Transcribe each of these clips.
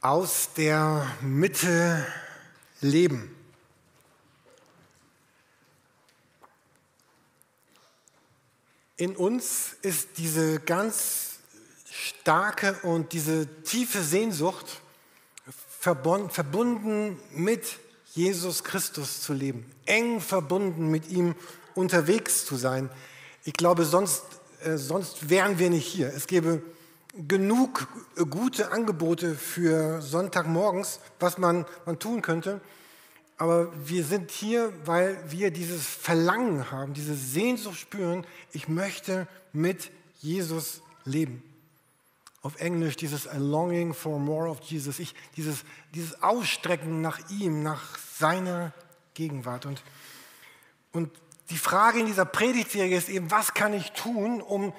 aus der Mitte leben. In uns ist diese ganz starke und diese tiefe Sehnsucht verbunden mit Jesus Christus zu leben, eng verbunden mit ihm unterwegs zu sein. Ich glaube, sonst, äh, sonst wären wir nicht hier. Es gäbe genug gute Angebote für Sonntagmorgens, was man, man tun könnte. Aber wir sind hier, weil wir dieses Verlangen haben, diese Sehnsucht spüren, ich möchte mit Jesus leben. Auf Englisch dieses A longing for more of Jesus, ich, dieses, dieses Ausstrecken nach ihm, nach seiner Gegenwart. Und, und die Frage in dieser Predigtserie ist eben, was kann ich tun, um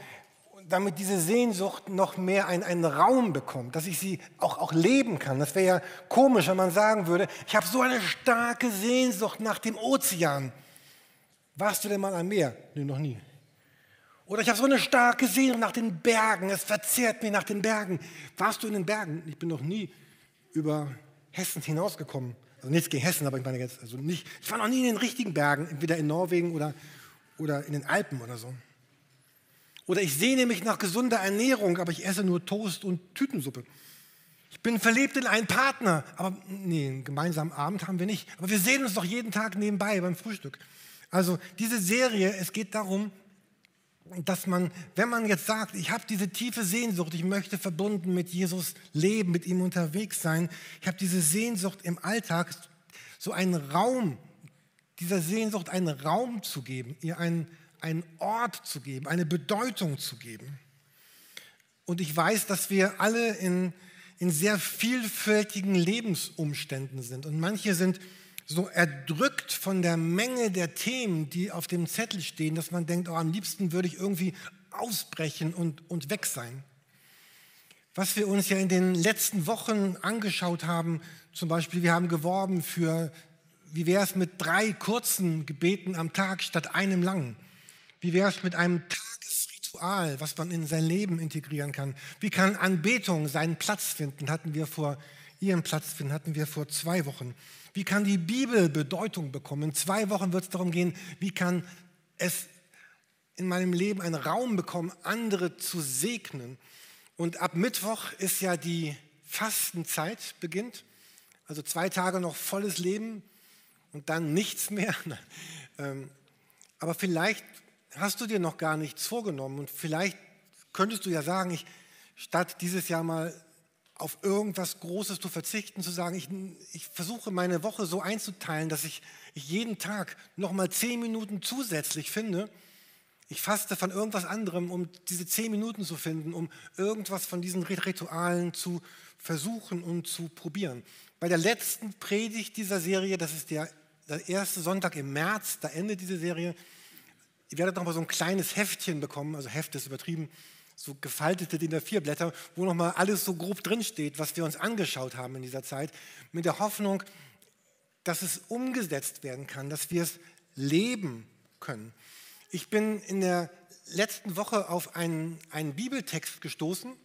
damit diese Sehnsucht noch mehr einen, einen Raum bekommt, dass ich sie auch, auch leben kann. Das wäre ja komisch, wenn man sagen würde, ich habe so eine starke Sehnsucht nach dem Ozean. Warst du denn mal am Meer? Nee, noch nie. Oder ich habe so eine starke Sehnsucht nach den Bergen, es verzehrt mich nach den Bergen. Warst du in den Bergen? Ich bin noch nie über Hessen hinausgekommen. Also nichts gegen Hessen, aber ich meine jetzt, also nicht, ich war noch nie in den richtigen Bergen, entweder in Norwegen oder, oder in den Alpen oder so. Oder ich sehne mich nach gesunder Ernährung, aber ich esse nur Toast und Tütensuppe. Ich bin verliebt in einen Partner, aber nee, einen gemeinsamen Abend haben wir nicht. Aber wir sehen uns doch jeden Tag nebenbei beim Frühstück. Also diese Serie, es geht darum, dass man, wenn man jetzt sagt, ich habe diese tiefe Sehnsucht, ich möchte verbunden mit Jesus leben, mit ihm unterwegs sein, ich habe diese Sehnsucht im Alltag, so einen Raum, dieser Sehnsucht einen Raum zu geben, ihr einen einen Ort zu geben, eine Bedeutung zu geben. Und ich weiß, dass wir alle in, in sehr vielfältigen Lebensumständen sind. Und manche sind so erdrückt von der Menge der Themen, die auf dem Zettel stehen, dass man denkt, oh, am liebsten würde ich irgendwie ausbrechen und, und weg sein. Was wir uns ja in den letzten Wochen angeschaut haben, zum Beispiel, wir haben geworben für, wie wäre es mit drei kurzen Gebeten am Tag statt einem langen. Wie wäre es mit einem Tagesritual, was man in sein Leben integrieren kann? Wie kann Anbetung seinen Platz finden? Hatten wir vor ihren Platz finden, hatten wir vor zwei Wochen. Wie kann die Bibel Bedeutung bekommen? In zwei Wochen wird es darum gehen, wie kann es in meinem Leben einen Raum bekommen, andere zu segnen. Und ab Mittwoch ist ja die Fastenzeit beginnt. Also zwei Tage noch volles Leben und dann nichts mehr. Ähm, aber vielleicht hast du dir noch gar nichts vorgenommen und vielleicht könntest du ja sagen, ich, statt dieses Jahr mal auf irgendwas Großes zu verzichten, zu sagen, ich, ich versuche meine Woche so einzuteilen, dass ich, ich jeden Tag noch mal zehn Minuten zusätzlich finde. Ich faste von irgendwas anderem, um diese zehn Minuten zu finden, um irgendwas von diesen Ritualen zu versuchen und zu probieren. Bei der letzten Predigt dieser Serie, das ist der, der erste Sonntag im März, da endet diese Serie, Ihr werdet noch mal so ein kleines Heftchen bekommen, also Heft ist übertrieben, so gefaltete DIN A4 Blätter, wo noch mal alles so grob drinsteht, was wir uns angeschaut haben in dieser Zeit, mit der Hoffnung, dass es umgesetzt werden kann, dass wir es leben können. Ich bin in der letzten Woche auf einen, einen Bibeltext gestoßen,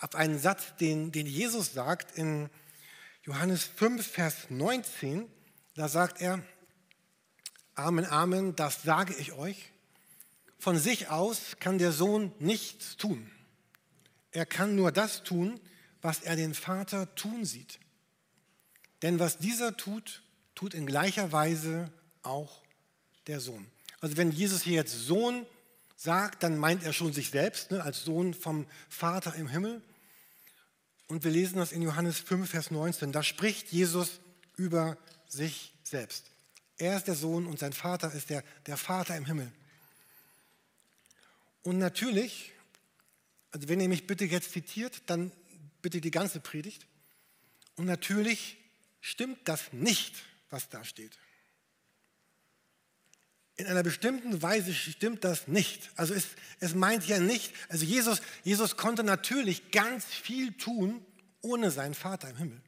auf einen Satz, den, den Jesus sagt in Johannes 5, Vers 19. Da sagt er, Amen, Amen, das sage ich euch. Von sich aus kann der Sohn nichts tun. Er kann nur das tun, was er den Vater tun sieht. Denn was dieser tut, tut in gleicher Weise auch der Sohn. Also wenn Jesus hier jetzt Sohn sagt, dann meint er schon sich selbst ne, als Sohn vom Vater im Himmel. Und wir lesen das in Johannes 5, Vers 19. Da spricht Jesus über sich selbst. Er ist der Sohn und sein Vater ist der, der Vater im Himmel. Und natürlich, also wenn ihr mich bitte jetzt zitiert, dann bitte die ganze Predigt. Und natürlich stimmt das nicht, was da steht. In einer bestimmten Weise stimmt das nicht. Also es, es meint ja nicht, also Jesus, Jesus konnte natürlich ganz viel tun ohne seinen Vater im Himmel.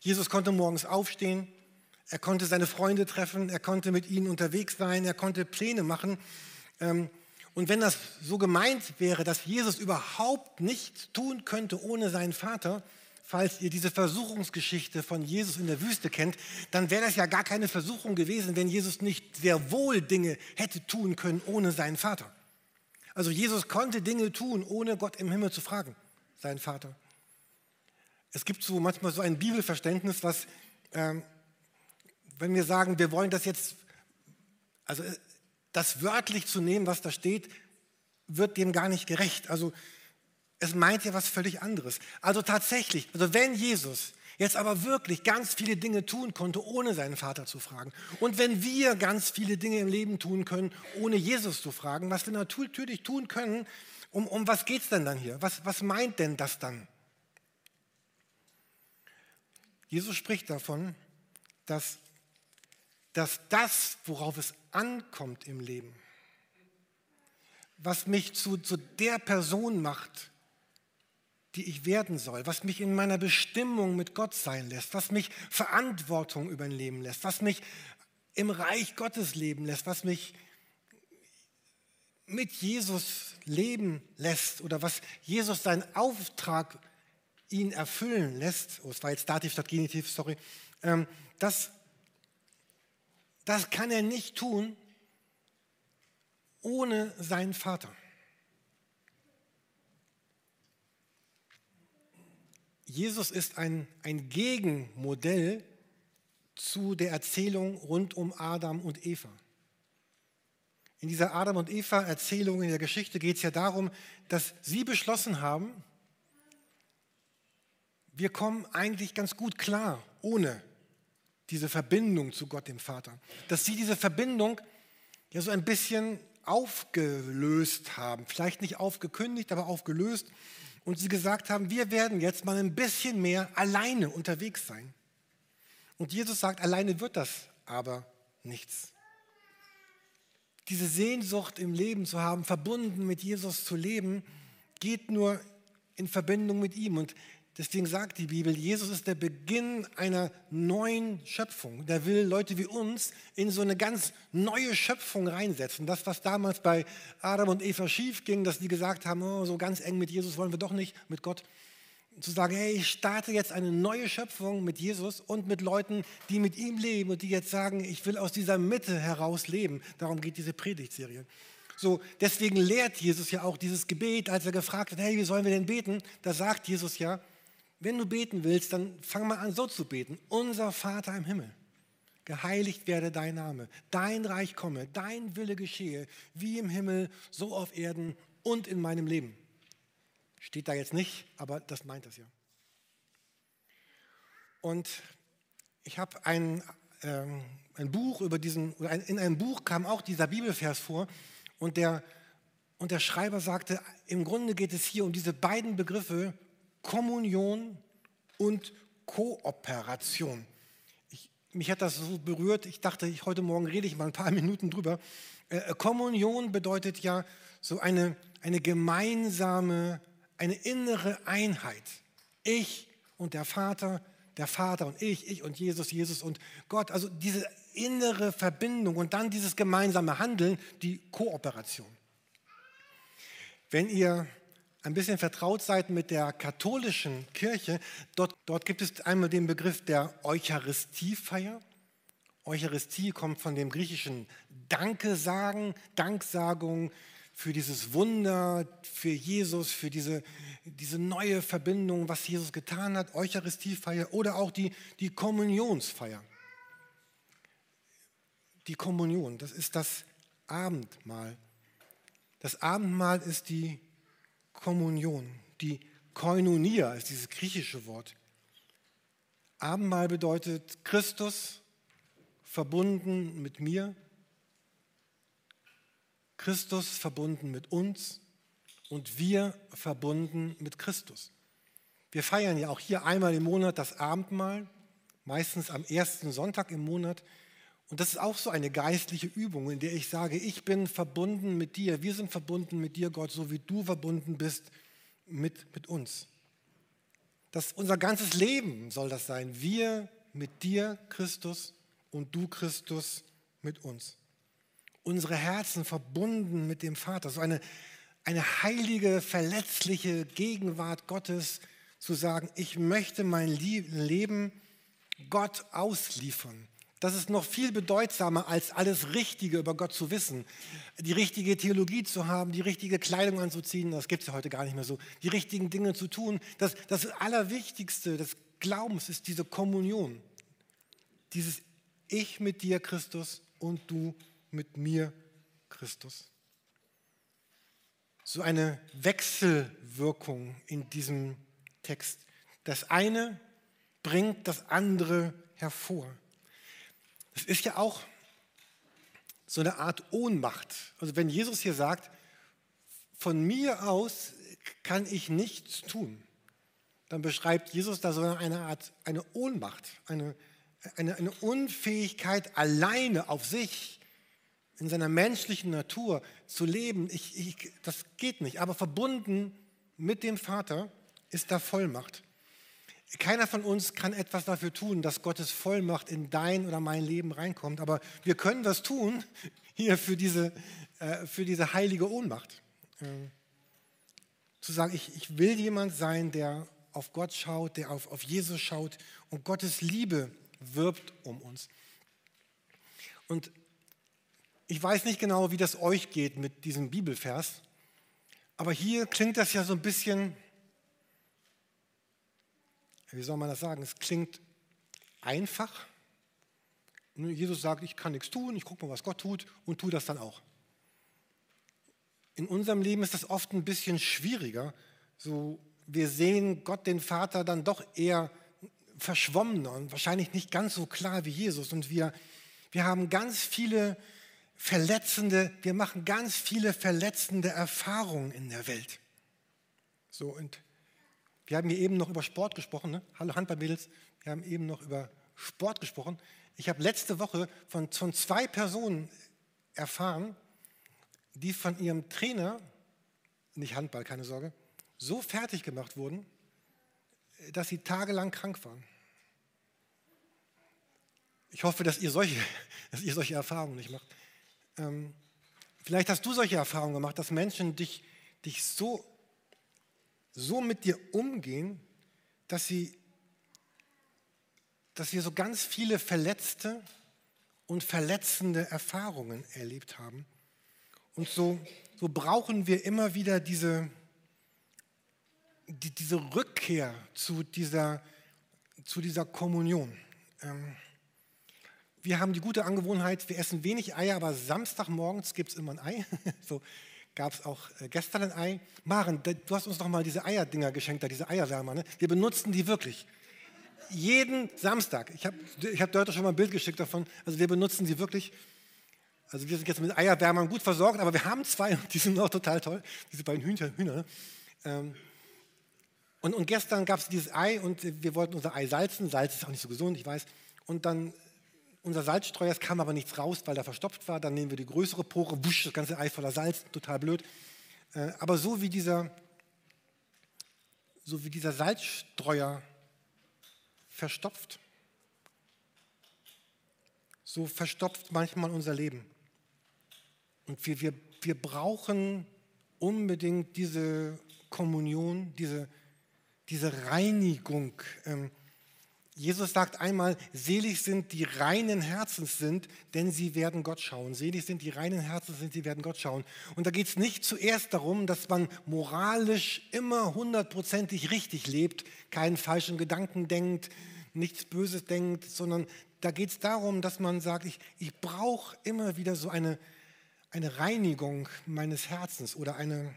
Jesus konnte morgens aufstehen, er konnte seine Freunde treffen, er konnte mit ihnen unterwegs sein, er konnte Pläne machen. Ähm, und wenn das so gemeint wäre, dass Jesus überhaupt nichts tun könnte ohne seinen Vater, falls ihr diese Versuchungsgeschichte von Jesus in der Wüste kennt, dann wäre das ja gar keine Versuchung gewesen, wenn Jesus nicht sehr wohl Dinge hätte tun können ohne seinen Vater. Also Jesus konnte Dinge tun, ohne Gott im Himmel zu fragen, seinen Vater. Es gibt so manchmal so ein Bibelverständnis, was, ähm, wenn wir sagen, wir wollen das jetzt, also äh, das wörtlich zu nehmen, was da steht, wird dem gar nicht gerecht. Also es meint ja was völlig anderes. Also tatsächlich, also wenn Jesus jetzt aber wirklich ganz viele Dinge tun konnte, ohne seinen Vater zu fragen, und wenn wir ganz viele Dinge im Leben tun können, ohne Jesus zu fragen, was wir natürlich tun können, um, um was geht es denn dann hier? Was, was meint denn das dann? Jesus spricht davon, dass, dass das, worauf es ankommt im Leben, was mich zu, zu der Person macht, die ich werden soll, was mich in meiner Bestimmung mit Gott sein lässt, was mich Verantwortung übernehmen lässt, was mich im Reich Gottes leben lässt, was mich mit Jesus leben lässt oder was Jesus seinen Auftrag ihn erfüllen lässt, oh, es war jetzt Dativ statt Genitiv, sorry, ähm, das, das kann er nicht tun ohne seinen Vater. Jesus ist ein, ein Gegenmodell zu der Erzählung rund um Adam und Eva. In dieser Adam und Eva Erzählung in der Geschichte geht es ja darum, dass sie beschlossen haben, wir kommen eigentlich ganz gut klar ohne diese Verbindung zu Gott dem Vater. Dass sie diese Verbindung ja so ein bisschen aufgelöst haben, vielleicht nicht aufgekündigt, aber aufgelöst und sie gesagt haben, wir werden jetzt mal ein bisschen mehr alleine unterwegs sein. Und Jesus sagt, alleine wird das aber nichts. Diese Sehnsucht im Leben zu haben, verbunden mit Jesus zu leben, geht nur in Verbindung mit ihm. Und Deswegen sagt die Bibel, Jesus ist der Beginn einer neuen Schöpfung. Der will Leute wie uns in so eine ganz neue Schöpfung reinsetzen. Das, was damals bei Adam und Eva schief ging, dass die gesagt haben, oh, so ganz eng mit Jesus wollen wir doch nicht, mit Gott. Zu sagen, hey, ich starte jetzt eine neue Schöpfung mit Jesus und mit Leuten, die mit ihm leben und die jetzt sagen, ich will aus dieser Mitte heraus leben. Darum geht diese Predigtserie. So, deswegen lehrt Jesus ja auch dieses Gebet, als er gefragt hat, hey, wie sollen wir denn beten? Da sagt Jesus ja, wenn du beten willst, dann fang mal an so zu beten. Unser Vater im Himmel, geheiligt werde dein Name, dein Reich komme, dein Wille geschehe, wie im Himmel, so auf Erden und in meinem Leben. Steht da jetzt nicht, aber das meint das ja. Und ich habe ein, ähm, ein Buch über diesen, in einem Buch kam auch dieser Bibelvers vor und der, und der Schreiber sagte, im Grunde geht es hier um diese beiden Begriffe Kommunion und Kooperation. Ich, mich hat das so berührt, ich dachte, ich, heute Morgen rede ich mal ein paar Minuten drüber. Äh, äh, Kommunion bedeutet ja so eine, eine gemeinsame, eine innere Einheit. Ich und der Vater, der Vater und ich, ich und Jesus, Jesus und Gott. Also diese innere Verbindung und dann dieses gemeinsame Handeln, die Kooperation. Wenn ihr ein bisschen vertraut seid mit der katholischen Kirche, dort, dort gibt es einmal den Begriff der Eucharistiefeier. Eucharistie kommt von dem griechischen Danke sagen, Danksagung für dieses Wunder, für Jesus, für diese, diese neue Verbindung, was Jesus getan hat, Eucharistiefeier oder auch die, die Kommunionsfeier. Die Kommunion, das ist das Abendmahl. Das Abendmahl ist die Kommunion. Die Koinonia ist dieses griechische Wort. Abendmahl bedeutet Christus verbunden mit mir, Christus verbunden mit uns und wir verbunden mit Christus. Wir feiern ja auch hier einmal im Monat das Abendmahl, meistens am ersten Sonntag im Monat. Und das ist auch so eine geistliche Übung, in der ich sage, ich bin verbunden mit dir, wir sind verbunden mit dir, Gott, so wie du verbunden bist mit, mit uns. Das, unser ganzes Leben soll das sein. Wir mit dir, Christus, und du, Christus, mit uns. Unsere Herzen verbunden mit dem Vater. So eine, eine heilige, verletzliche Gegenwart Gottes, zu sagen, ich möchte mein Leben Gott ausliefern. Das ist noch viel bedeutsamer, als alles Richtige über Gott zu wissen. Die richtige Theologie zu haben, die richtige Kleidung anzuziehen, das gibt es ja heute gar nicht mehr so. Die richtigen Dinge zu tun. Das, das Allerwichtigste des Glaubens ist diese Kommunion. Dieses Ich mit dir, Christus, und du mit mir, Christus. So eine Wechselwirkung in diesem Text. Das eine bringt das andere hervor. Es ist ja auch so eine Art Ohnmacht. Also wenn Jesus hier sagt, von mir aus kann ich nichts tun, dann beschreibt Jesus da so eine Art, eine Ohnmacht, eine, eine, eine Unfähigkeit, alleine auf sich in seiner menschlichen Natur zu leben. Ich, ich, das geht nicht. Aber verbunden mit dem Vater ist da Vollmacht. Keiner von uns kann etwas dafür tun, dass Gottes Vollmacht in dein oder mein Leben reinkommt. Aber wir können was tun hier für diese, äh, für diese heilige Ohnmacht. Ähm, zu sagen, ich, ich will jemand sein, der auf Gott schaut, der auf, auf Jesus schaut und Gottes Liebe wirbt um uns. Und ich weiß nicht genau, wie das euch geht mit diesem Bibelvers, aber hier klingt das ja so ein bisschen wie soll man das sagen? Es klingt einfach. Jesus sagt, ich kann nichts tun, ich gucke mal, was Gott tut und tue das dann auch. In unserem Leben ist das oft ein bisschen schwieriger. So, wir sehen Gott, den Vater, dann doch eher verschwommener und wahrscheinlich nicht ganz so klar wie Jesus. Und wir, wir haben ganz viele verletzende, wir machen ganz viele verletzende Erfahrungen in der Welt. So, und wir haben hier eben noch über Sport gesprochen. Ne? Hallo Handballmädels. Wir haben eben noch über Sport gesprochen. Ich habe letzte Woche von, von zwei Personen erfahren, die von ihrem Trainer, nicht Handball, keine Sorge, so fertig gemacht wurden, dass sie tagelang krank waren. Ich hoffe, dass ihr solche, dass ihr solche Erfahrungen nicht macht. Ähm, vielleicht hast du solche Erfahrungen gemacht, dass Menschen dich, dich so so mit dir umgehen, dass, sie, dass wir so ganz viele verletzte und verletzende Erfahrungen erlebt haben. Und so, so brauchen wir immer wieder diese, die, diese Rückkehr zu dieser, zu dieser Kommunion. Ähm, wir haben die gute Angewohnheit, wir essen wenig Eier, aber Samstagmorgens gibt es immer ein Ei. so, gab es auch äh, gestern ein Ei. Maren, du hast uns doch mal diese Eierdinger geschenkt, diese Eierwärmer. Ne? Wir benutzen die wirklich. Jeden Samstag. Ich habe ich hab heute schon mal ein Bild geschickt davon. Also wir benutzen die wirklich. Also wir sind jetzt mit Eierwärmern gut versorgt, aber wir haben zwei und die sind auch total toll. Diese beiden Hühner. Hühner ne? ähm, und, und gestern gab es dieses Ei und wir wollten unser Ei salzen. Salz ist auch nicht so gesund, ich weiß. Und dann unser Salzstreuer, es kam aber nichts raus, weil er verstopft war. Dann nehmen wir die größere Pore, wusch, das ganze Ei voller Salz, total blöd. Äh, aber so wie dieser, so wie dieser Salzstreuer verstopft, so verstopft manchmal unser Leben. Und wir, wir, wir brauchen unbedingt diese Kommunion, diese, diese Reinigung. Jesus sagt einmal, selig sind die reinen Herzens sind, denn sie werden Gott schauen. Selig sind die reinen Herzens sind, sie werden Gott schauen. Und da geht es nicht zuerst darum, dass man moralisch immer hundertprozentig richtig lebt, keinen falschen Gedanken denkt, nichts Böses denkt, sondern da geht es darum, dass man sagt, ich, ich brauche immer wieder so eine, eine Reinigung meines Herzens oder eine,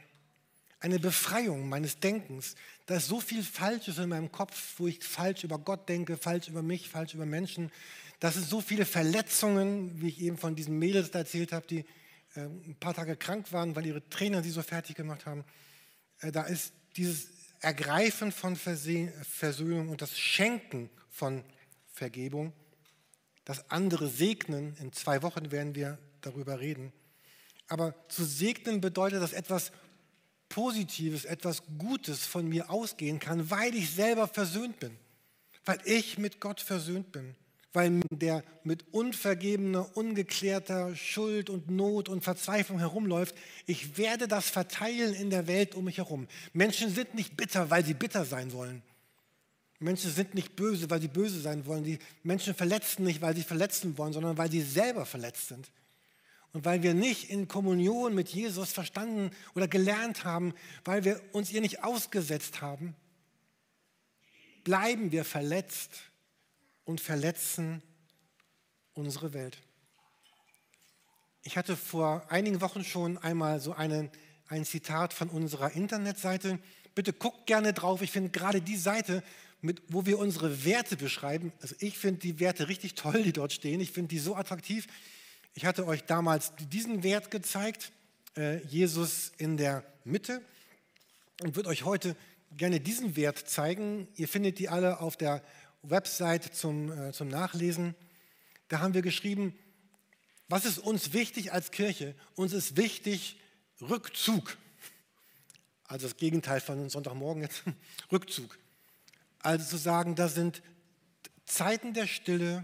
eine Befreiung meines Denkens. Da ist so viel Falsches in meinem Kopf, wo ich falsch über Gott denke, falsch über mich, falsch über Menschen. Das sind so viele Verletzungen, wie ich eben von diesen Mädels da erzählt habe, die äh, ein paar Tage krank waren, weil ihre Trainer sie so fertig gemacht haben. Äh, da ist dieses Ergreifen von Verse Versöhnung und das Schenken von Vergebung, das andere segnen. In zwei Wochen werden wir darüber reden. Aber zu segnen bedeutet, dass etwas Positives, etwas Gutes von mir ausgehen kann, weil ich selber versöhnt bin, weil ich mit Gott versöhnt bin, weil der mit unvergebener, ungeklärter Schuld und Not und Verzweiflung herumläuft, ich werde das verteilen in der Welt um mich herum. Menschen sind nicht bitter, weil sie bitter sein wollen. Menschen sind nicht böse, weil sie böse sein wollen. Die Menschen verletzen nicht, weil sie verletzen wollen, sondern weil sie selber verletzt sind. Und weil wir nicht in Kommunion mit Jesus verstanden oder gelernt haben, weil wir uns ihr nicht ausgesetzt haben, bleiben wir verletzt und verletzen unsere Welt. Ich hatte vor einigen Wochen schon einmal so einen, ein Zitat von unserer Internetseite. Bitte guckt gerne drauf. Ich finde gerade die Seite, mit, wo wir unsere Werte beschreiben. Also ich finde die Werte richtig toll, die dort stehen. Ich finde die so attraktiv. Ich hatte euch damals diesen Wert gezeigt, äh, Jesus in der Mitte, und würde euch heute gerne diesen Wert zeigen. Ihr findet die alle auf der Website zum, äh, zum Nachlesen. Da haben wir geschrieben, was ist uns wichtig als Kirche? Uns ist wichtig Rückzug. Also das Gegenteil von Sonntagmorgen jetzt, Rückzug. Also zu sagen, da sind Zeiten der Stille,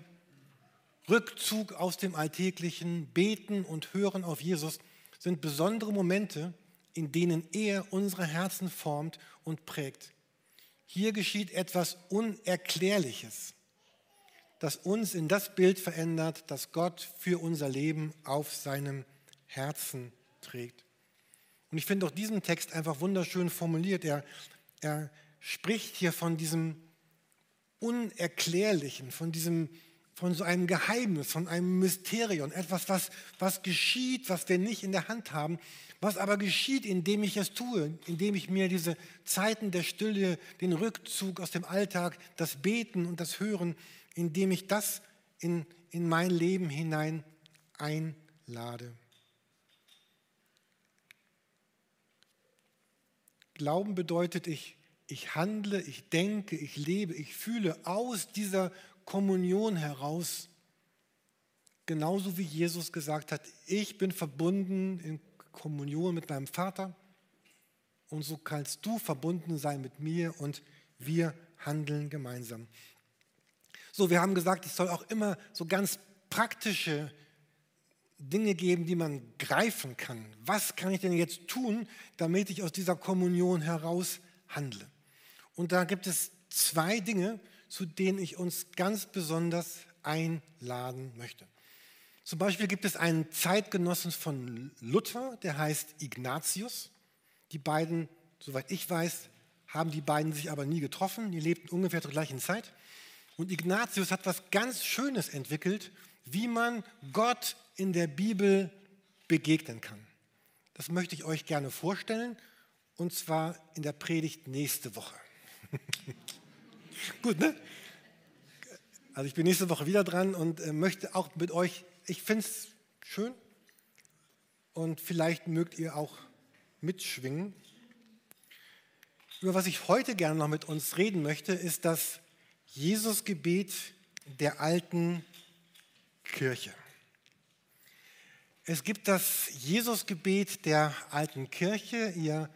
Rückzug aus dem Alltäglichen, Beten und Hören auf Jesus sind besondere Momente, in denen er unsere Herzen formt und prägt. Hier geschieht etwas Unerklärliches das uns in das Bild verändert, das Gott für unser Leben auf seinem Herzen trägt. Und ich finde auch diesen Text einfach wunderschön formuliert. Er, er spricht hier von diesem Unerklärlichen, von diesem von so einem Geheimnis, von einem Mysterium, etwas, was, was geschieht, was wir nicht in der Hand haben, was aber geschieht, indem ich es tue, indem ich mir diese Zeiten der Stille, den Rückzug aus dem Alltag, das Beten und das Hören, indem ich das in, in mein Leben hinein einlade. Glauben bedeutet, ich, ich handle, ich denke, ich lebe, ich fühle aus dieser Kommunion heraus, genauso wie Jesus gesagt hat, ich bin verbunden in Kommunion mit meinem Vater und so kannst du verbunden sein mit mir und wir handeln gemeinsam. So, wir haben gesagt, es soll auch immer so ganz praktische Dinge geben, die man greifen kann. Was kann ich denn jetzt tun, damit ich aus dieser Kommunion heraus handle? Und da gibt es zwei Dinge, zu denen ich uns ganz besonders einladen möchte. Zum Beispiel gibt es einen Zeitgenossen von Luther, der heißt Ignatius. Die beiden, soweit ich weiß, haben die beiden sich aber nie getroffen. Die lebten ungefähr zur gleichen Zeit. Und Ignatius hat was ganz Schönes entwickelt, wie man Gott in der Bibel begegnen kann. Das möchte ich euch gerne vorstellen, und zwar in der Predigt nächste Woche. Gut, ne? Also ich bin nächste Woche wieder dran und äh, möchte auch mit euch, ich finde es schön und vielleicht mögt ihr auch mitschwingen. Über was ich heute gerne noch mit uns reden möchte, ist das Jesus-Gebet der alten Kirche. Es gibt das Jesus-Gebet der alten Kirche. Ihr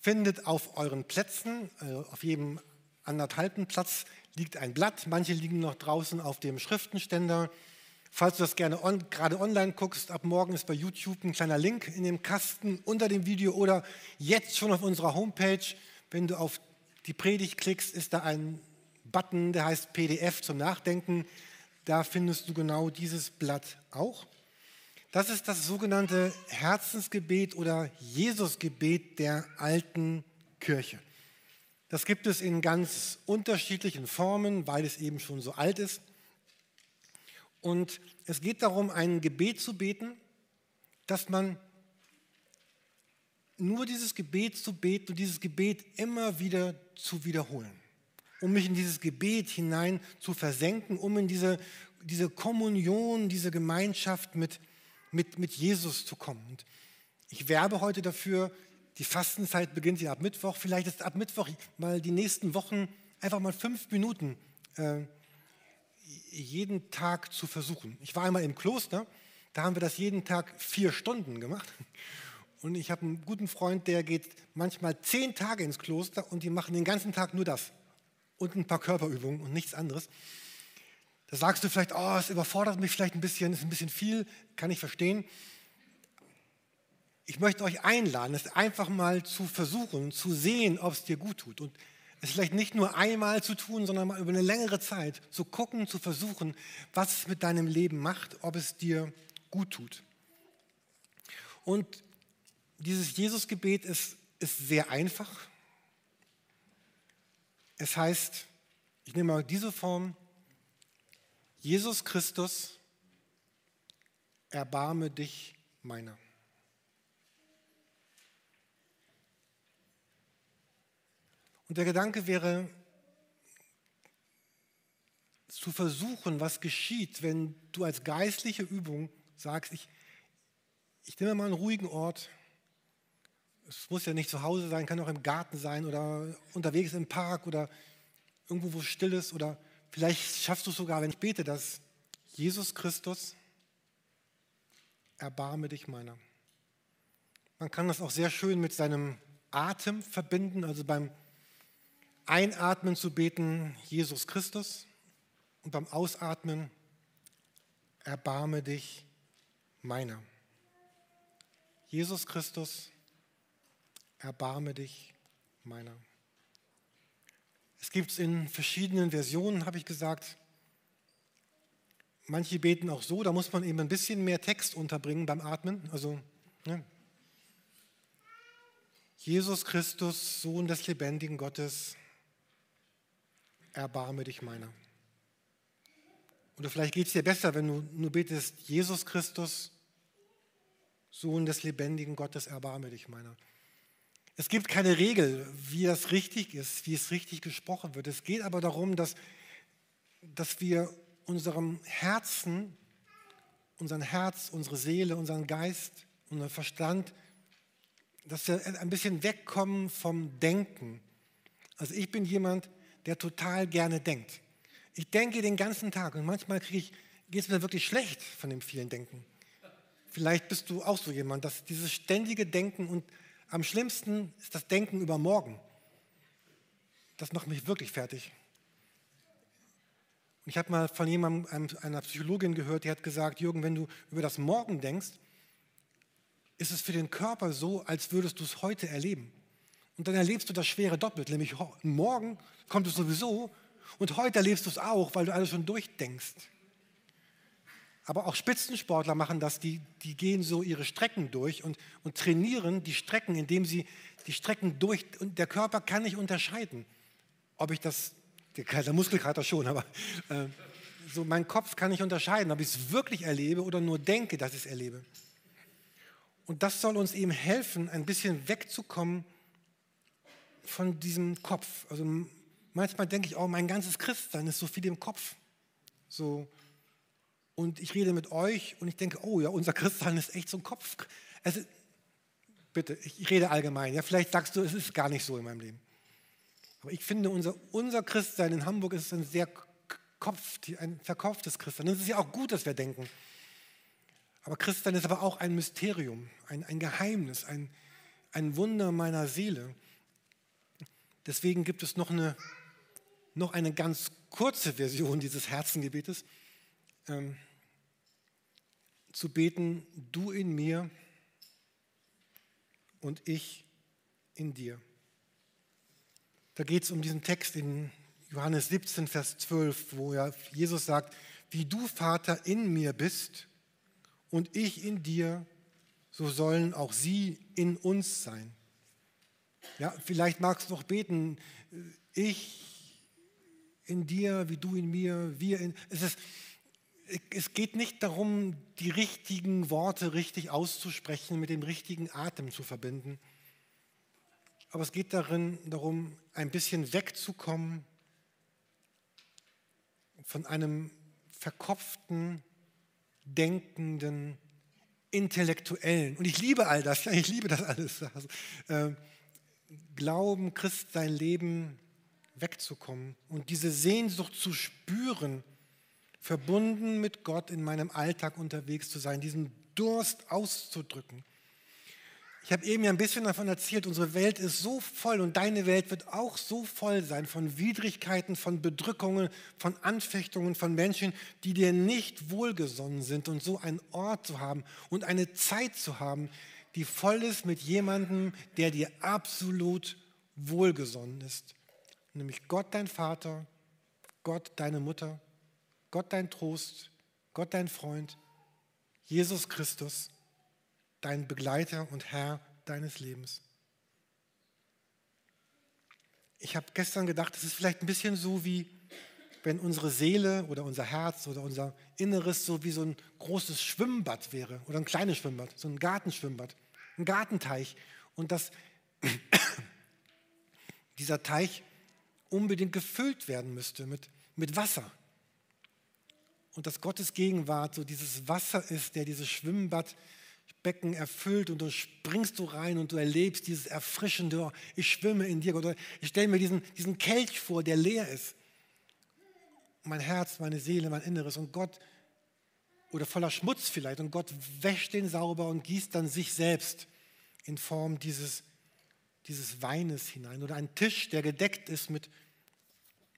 findet auf euren Plätzen, also auf jedem anderthalben Platz liegt ein Blatt. Manche liegen noch draußen auf dem Schriftenständer. Falls du das gerne on, gerade online guckst, ab morgen ist bei YouTube ein kleiner Link in dem Kasten unter dem Video oder jetzt schon auf unserer Homepage. Wenn du auf die Predigt klickst, ist da ein Button, der heißt PDF zum Nachdenken. Da findest du genau dieses Blatt auch. Das ist das sogenannte Herzensgebet oder Jesusgebet der alten Kirche. Das gibt es in ganz unterschiedlichen Formen, weil es eben schon so alt ist. Und es geht darum, ein Gebet zu beten, dass man nur dieses Gebet zu beten und dieses Gebet immer wieder zu wiederholen um mich in dieses Gebet hinein zu versenken, um in diese, diese Kommunion, diese Gemeinschaft mit, mit, mit Jesus zu kommen. Und ich werbe heute dafür, die Fastenzeit beginnt ja ab Mittwoch. Vielleicht ist ab Mittwoch mal die nächsten Wochen einfach mal fünf Minuten äh, jeden Tag zu versuchen. Ich war einmal im Kloster, da haben wir das jeden Tag vier Stunden gemacht. Und ich habe einen guten Freund, der geht manchmal zehn Tage ins Kloster und die machen den ganzen Tag nur das und ein paar Körperübungen und nichts anderes. Da sagst du vielleicht, oh, es überfordert mich vielleicht ein bisschen, ist ein bisschen viel, kann ich verstehen. Ich möchte euch einladen, es einfach mal zu versuchen, zu sehen, ob es dir gut tut. Und es vielleicht nicht nur einmal zu tun, sondern mal über eine längere Zeit zu gucken, zu versuchen, was es mit deinem Leben macht, ob es dir gut tut. Und dieses Jesusgebet ist, ist sehr einfach. Es heißt, ich nehme mal diese Form, Jesus Christus, erbarme dich meiner. Und der Gedanke wäre, zu versuchen, was geschieht, wenn du als geistliche Übung sagst, ich, ich nehme mal einen ruhigen Ort. Es muss ja nicht zu Hause sein, kann auch im Garten sein oder unterwegs im Park oder irgendwo, wo es still ist. Oder vielleicht schaffst du es sogar, wenn ich bete, dass Jesus Christus, erbarme dich meiner. Man kann das auch sehr schön mit seinem Atem verbinden, also beim Einatmen zu beten, Jesus Christus, und beim Ausatmen, erbarme dich meiner. Jesus Christus, erbarme dich meiner. Es gibt es in verschiedenen Versionen, habe ich gesagt. Manche beten auch so, da muss man eben ein bisschen mehr Text unterbringen beim Atmen. Also, ne? Jesus Christus, Sohn des lebendigen Gottes, erbarme dich meiner. Oder vielleicht geht es dir besser, wenn du nur betest, Jesus Christus, Sohn des lebendigen Gottes, erbarme dich meiner. Es gibt keine Regel, wie das richtig ist, wie es richtig gesprochen wird. Es geht aber darum, dass, dass wir unserem Herzen, unseren Herz, unsere Seele, unseren Geist, unseren Verstand, dass wir ein bisschen wegkommen vom Denken. Also ich bin jemand, der total gerne denkt. Ich denke den ganzen Tag und manchmal geht es mir wirklich schlecht von dem vielen Denken. Vielleicht bist du auch so jemand, dass dieses ständige Denken und am schlimmsten ist das Denken über morgen. Das macht mich wirklich fertig. Ich habe mal von jemandem, einer Psychologin gehört, die hat gesagt, Jürgen, wenn du über das Morgen denkst, ist es für den Körper so, als würdest du es heute erleben. Und dann erlebst du das Schwere doppelt, nämlich morgen kommt es sowieso und heute erlebst du es auch, weil du alles schon durchdenkst. Aber auch Spitzensportler machen das, die, die gehen so ihre Strecken durch und, und trainieren die Strecken, indem sie die Strecken durch, und der Körper kann nicht unterscheiden, ob ich das, der Muskelkater schon, aber äh, so mein Kopf kann nicht unterscheiden, ob ich es wirklich erlebe oder nur denke, dass ich es erlebe. Und das soll uns eben helfen, ein bisschen wegzukommen von diesem Kopf. Also manchmal denke ich auch, mein ganzes Christsein ist so viel im Kopf. So, und ich rede mit euch und ich denke, oh ja, unser Christsein ist echt so ein Kopf. Also, bitte, ich rede allgemein. Ja, vielleicht sagst du, es ist gar nicht so in meinem Leben. Aber ich finde, unser, unser Christsein in Hamburg ist ein sehr Kopf, ein verkauftes Christsein. Es ist ja auch gut, dass wir denken. Aber Christsein ist aber auch ein Mysterium, ein, ein Geheimnis, ein, ein Wunder meiner Seele. Deswegen gibt es noch eine, noch eine ganz kurze Version dieses Herzengebetes ähm, zu beten, du in mir und ich in dir. Da geht es um diesen Text in Johannes 17, Vers 12, wo ja Jesus sagt, wie du Vater in mir bist und ich in dir, so sollen auch sie in uns sein. Ja, vielleicht magst du noch beten, ich in dir, wie du in mir, wir in. Es ist, es geht nicht darum, die richtigen Worte richtig auszusprechen, mit dem richtigen Atem zu verbinden. Aber es geht darin, darum, ein bisschen wegzukommen von einem verkopften, denkenden, intellektuellen. Und ich liebe all das, ich liebe das alles. Also, äh, Glauben, Christ, sein Leben wegzukommen und diese Sehnsucht zu spüren, verbunden mit Gott in meinem Alltag unterwegs zu sein, diesen Durst auszudrücken. Ich habe eben ja ein bisschen davon erzählt, unsere Welt ist so voll und deine Welt wird auch so voll sein von Widrigkeiten, von Bedrückungen, von Anfechtungen von Menschen, die dir nicht wohlgesonnen sind und so einen Ort zu haben und eine Zeit zu haben, die voll ist mit jemandem, der dir absolut wohlgesonnen ist. Nämlich Gott dein Vater, Gott deine Mutter, Gott dein Trost, Gott dein Freund, Jesus Christus, dein Begleiter und Herr deines Lebens. Ich habe gestern gedacht, es ist vielleicht ein bisschen so wie wenn unsere Seele oder unser Herz oder unser Inneres so wie so ein großes Schwimmbad wäre oder ein kleines Schwimmbad, so ein Gartenschwimmbad, ein Gartenteich und dass dieser Teich unbedingt gefüllt werden müsste mit, mit Wasser. Und dass Gottes Gegenwart so dieses Wasser ist, der dieses Schwimmbadbecken erfüllt und du springst du rein und du erlebst dieses erfrischende, oh, ich schwimme in dir. Oder ich stelle mir diesen, diesen Kelch vor, der leer ist mein Herz, meine Seele, mein Inneres und Gott, oder voller Schmutz vielleicht, und Gott wäscht den sauber und gießt dann sich selbst in Form dieses, dieses Weines hinein. Oder ein Tisch, der gedeckt ist mit,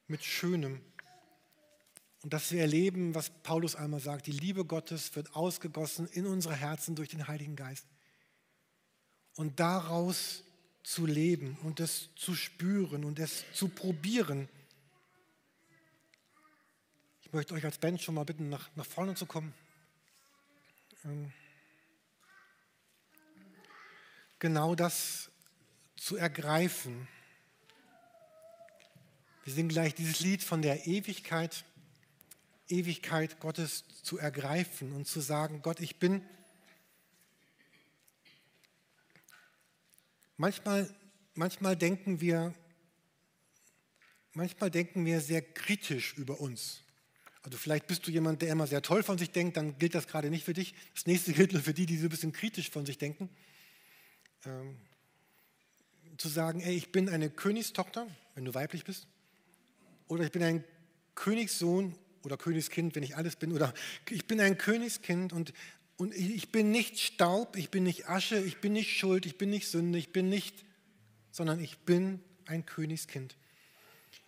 mit Schönem. Und dass wir erleben, was Paulus einmal sagt, die Liebe Gottes wird ausgegossen in unsere Herzen durch den Heiligen Geist. Und daraus zu leben und es zu spüren und es zu probieren ich möchte euch als Band schon mal bitten, nach, nach vorne zu kommen. Ähm, genau das zu ergreifen. Wir singen gleich dieses Lied von der Ewigkeit, Ewigkeit Gottes zu ergreifen und zu sagen, Gott, ich bin manchmal, manchmal denken wir, manchmal denken wir sehr kritisch über uns. Also vielleicht bist du jemand, der immer sehr toll von sich denkt, dann gilt das gerade nicht für dich. Das nächste gilt nur für die, die so ein bisschen kritisch von sich denken. Ähm, zu sagen, ey, ich bin eine Königstochter, wenn du weiblich bist, oder ich bin ein Königssohn oder Königskind, wenn ich alles bin, oder ich bin ein Königskind und, und ich bin nicht Staub, ich bin nicht Asche, ich bin nicht Schuld, ich bin nicht Sünde, ich bin nicht, sondern ich bin ein Königskind.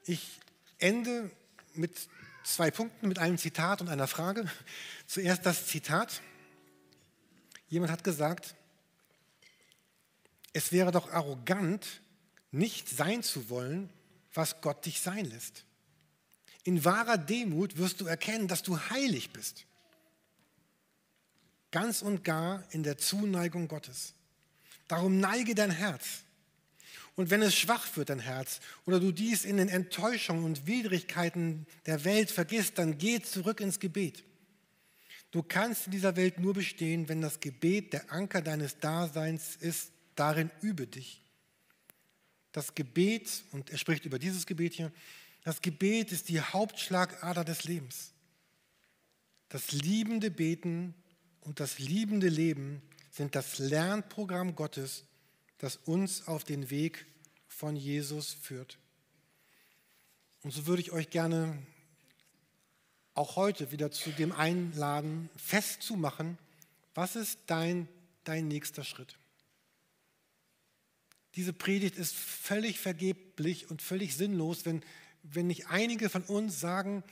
Ich ende mit zwei Punkten mit einem Zitat und einer Frage. Zuerst das Zitat. Jemand hat gesagt, es wäre doch arrogant, nicht sein zu wollen, was Gott dich sein lässt. In wahrer Demut wirst du erkennen, dass du heilig bist. Ganz und gar in der Zuneigung Gottes. Darum neige dein Herz und wenn es schwach wird, dein Herz, oder du dies in den Enttäuschungen und Widrigkeiten der Welt vergisst, dann geh zurück ins Gebet. Du kannst in dieser Welt nur bestehen, wenn das Gebet der Anker deines Daseins ist. Darin übe dich. Das Gebet, und er spricht über dieses Gebet hier, das Gebet ist die Hauptschlagader des Lebens. Das liebende Beten und das liebende Leben sind das Lernprogramm Gottes das uns auf den Weg von Jesus führt. Und so würde ich euch gerne auch heute wieder zu dem einladen, festzumachen, was ist dein, dein nächster Schritt? Diese Predigt ist völlig vergeblich und völlig sinnlos, wenn, wenn nicht einige von uns sagen,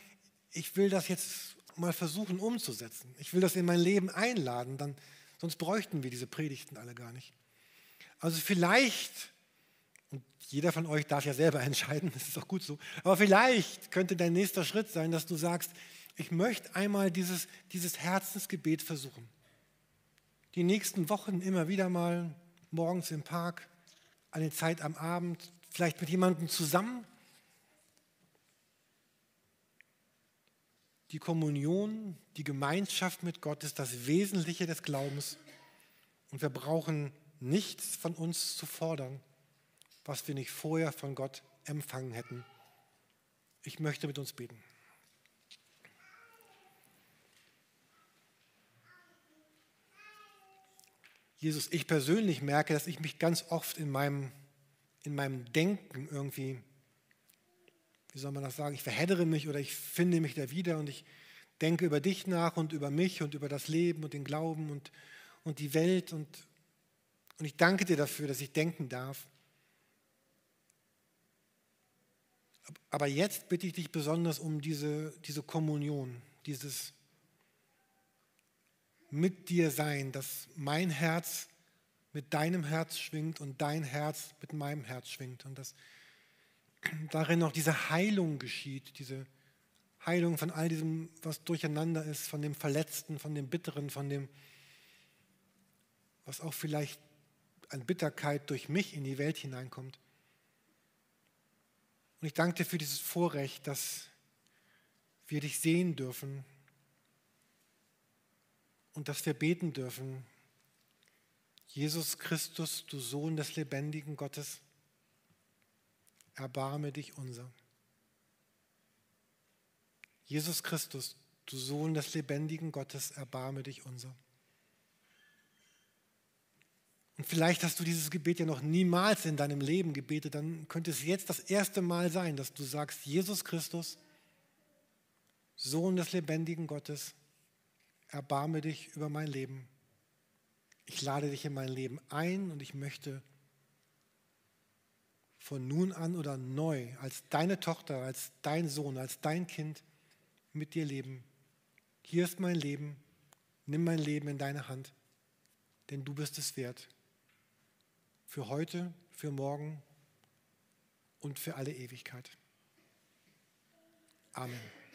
ich will das jetzt mal versuchen umzusetzen. Ich will das in mein Leben einladen, dann, sonst bräuchten wir diese Predigten alle gar nicht. Also vielleicht, und jeder von euch darf ja selber entscheiden, das ist auch gut so, aber vielleicht könnte dein nächster Schritt sein, dass du sagst, ich möchte einmal dieses, dieses Herzensgebet versuchen. Die nächsten Wochen immer wieder mal morgens im Park, eine Zeit am Abend, vielleicht mit jemandem zusammen. Die Kommunion, die Gemeinschaft mit Gott ist das Wesentliche des Glaubens. Und wir brauchen nichts von uns zu fordern, was wir nicht vorher von Gott empfangen hätten. Ich möchte mit uns beten. Jesus, ich persönlich merke, dass ich mich ganz oft in meinem, in meinem Denken irgendwie, wie soll man das sagen, ich verheddere mich oder ich finde mich da wieder und ich denke über dich nach und über mich und über das Leben und den Glauben und, und die Welt und und ich danke dir dafür, dass ich denken darf. Aber jetzt bitte ich dich besonders um diese, diese Kommunion, dieses mit dir sein, dass mein Herz mit deinem Herz schwingt und dein Herz mit meinem Herz schwingt und dass darin auch diese Heilung geschieht, diese Heilung von all diesem, was durcheinander ist, von dem Verletzten, von dem Bitteren, von dem, was auch vielleicht an Bitterkeit durch mich in die Welt hineinkommt. Und ich danke dir für dieses Vorrecht, dass wir dich sehen dürfen und dass wir beten dürfen. Jesus Christus, du Sohn des lebendigen Gottes, erbarme dich unser. Jesus Christus, du Sohn des lebendigen Gottes, erbarme dich unser. Und vielleicht hast du dieses Gebet ja noch niemals in deinem Leben gebetet, dann könnte es jetzt das erste Mal sein, dass du sagst, Jesus Christus, Sohn des lebendigen Gottes, erbarme dich über mein Leben. Ich lade dich in mein Leben ein und ich möchte von nun an oder neu als deine Tochter, als dein Sohn, als dein Kind mit dir leben. Hier ist mein Leben, nimm mein Leben in deine Hand, denn du bist es wert. Für heute, für morgen und für alle Ewigkeit. Amen.